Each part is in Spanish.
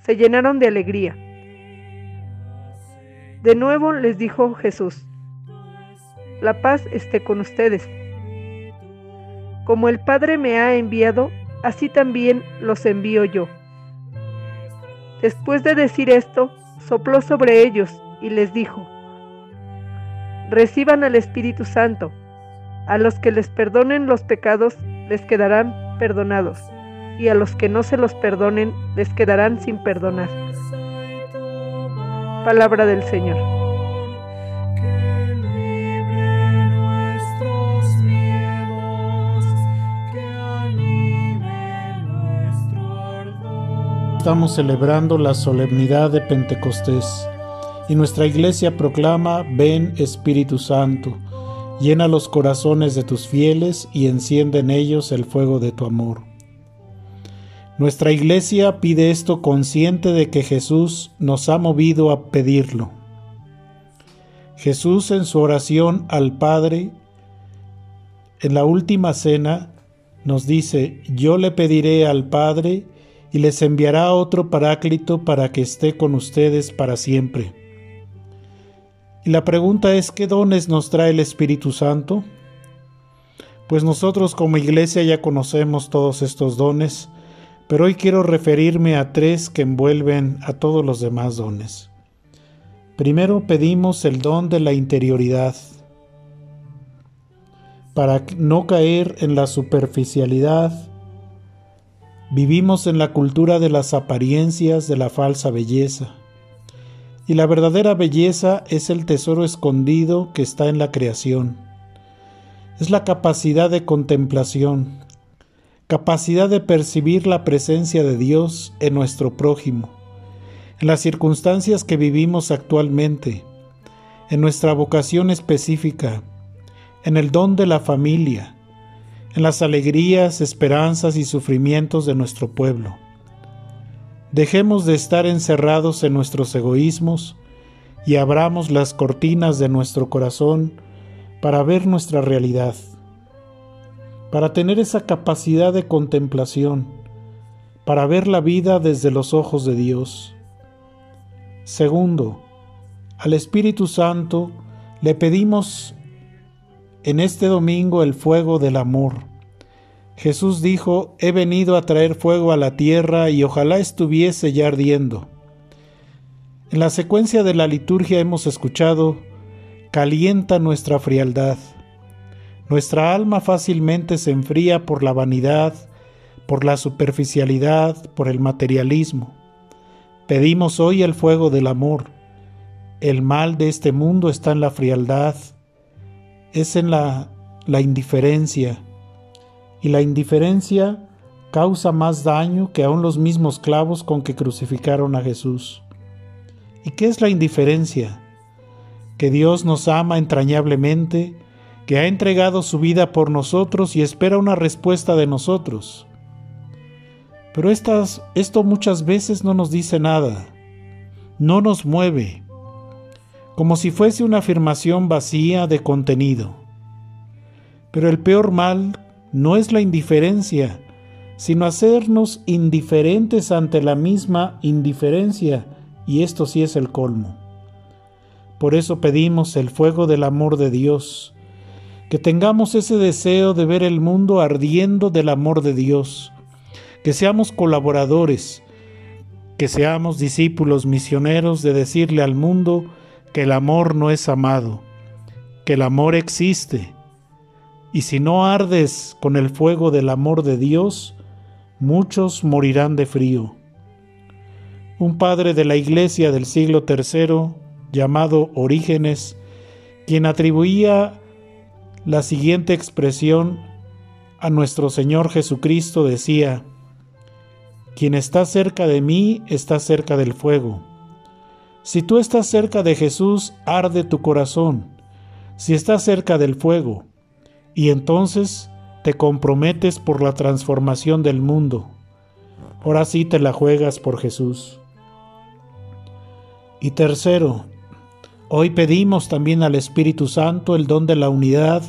se llenaron de alegría. De nuevo les dijo Jesús, la paz esté con ustedes. Como el Padre me ha enviado, así también los envío yo. Después de decir esto, sopló sobre ellos y les dijo, reciban al Espíritu Santo, a los que les perdonen los pecados les quedarán perdonados y a los que no se los perdonen les quedarán sin perdonar. Palabra del Señor. Estamos celebrando la solemnidad de Pentecostés y nuestra iglesia proclama, ven Espíritu Santo, llena los corazones de tus fieles y enciende en ellos el fuego de tu amor. Nuestra iglesia pide esto consciente de que Jesús nos ha movido a pedirlo. Jesús en su oración al Padre, en la última cena, nos dice, yo le pediré al Padre y les enviará otro paráclito para que esté con ustedes para siempre. Y la pregunta es, ¿qué dones nos trae el Espíritu Santo? Pues nosotros como iglesia ya conocemos todos estos dones, pero hoy quiero referirme a tres que envuelven a todos los demás dones. Primero pedimos el don de la interioridad, para no caer en la superficialidad. Vivimos en la cultura de las apariencias, de la falsa belleza. Y la verdadera belleza es el tesoro escondido que está en la creación. Es la capacidad de contemplación, capacidad de percibir la presencia de Dios en nuestro prójimo, en las circunstancias que vivimos actualmente, en nuestra vocación específica, en el don de la familia, en las alegrías, esperanzas y sufrimientos de nuestro pueblo. Dejemos de estar encerrados en nuestros egoísmos y abramos las cortinas de nuestro corazón para ver nuestra realidad para tener esa capacidad de contemplación, para ver la vida desde los ojos de Dios. Segundo, al Espíritu Santo le pedimos en este domingo el fuego del amor. Jesús dijo, he venido a traer fuego a la tierra y ojalá estuviese ya ardiendo. En la secuencia de la liturgia hemos escuchado, calienta nuestra frialdad. Nuestra alma fácilmente se enfría por la vanidad, por la superficialidad, por el materialismo. Pedimos hoy el fuego del amor. El mal de este mundo está en la frialdad, es en la, la indiferencia. Y la indiferencia causa más daño que aún los mismos clavos con que crucificaron a Jesús. ¿Y qué es la indiferencia? Que Dios nos ama entrañablemente, que ha entregado su vida por nosotros y espera una respuesta de nosotros. Pero esto muchas veces no nos dice nada, no nos mueve, como si fuese una afirmación vacía de contenido. Pero el peor mal no es la indiferencia, sino hacernos indiferentes ante la misma indiferencia, y esto sí es el colmo. Por eso pedimos el fuego del amor de Dios, que tengamos ese deseo de ver el mundo ardiendo del amor de Dios, que seamos colaboradores, que seamos discípulos misioneros de decirle al mundo que el amor no es amado, que el amor existe, y si no ardes con el fuego del amor de Dios, muchos morirán de frío. Un padre de la iglesia del siglo III, llamado Orígenes, quien atribuía la siguiente expresión a nuestro Señor Jesucristo decía, Quien está cerca de mí está cerca del fuego. Si tú estás cerca de Jesús, arde tu corazón. Si estás cerca del fuego, y entonces te comprometes por la transformación del mundo. Ahora sí te la juegas por Jesús. Y tercero, hoy pedimos también al Espíritu Santo el don de la unidad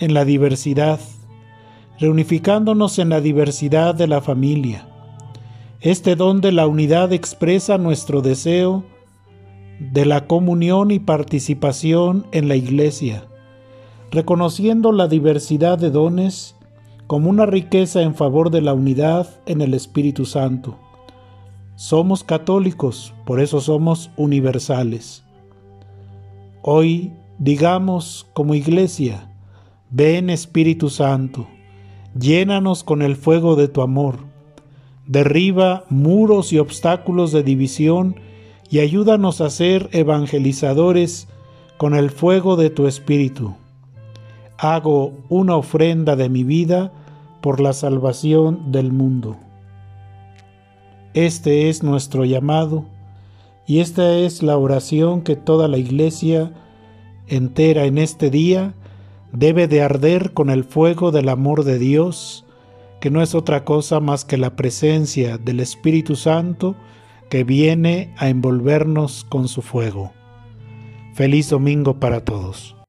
en la diversidad, reunificándonos en la diversidad de la familia. Este don de la unidad expresa nuestro deseo de la comunión y participación en la Iglesia reconociendo la diversidad de dones como una riqueza en favor de la unidad en el Espíritu Santo. Somos católicos, por eso somos universales. Hoy digamos como iglesia, ven Espíritu Santo, llénanos con el fuego de tu amor, derriba muros y obstáculos de división y ayúdanos a ser evangelizadores con el fuego de tu Espíritu hago una ofrenda de mi vida por la salvación del mundo. Este es nuestro llamado y esta es la oración que toda la iglesia entera en este día debe de arder con el fuego del amor de Dios, que no es otra cosa más que la presencia del Espíritu Santo que viene a envolvernos con su fuego. Feliz domingo para todos.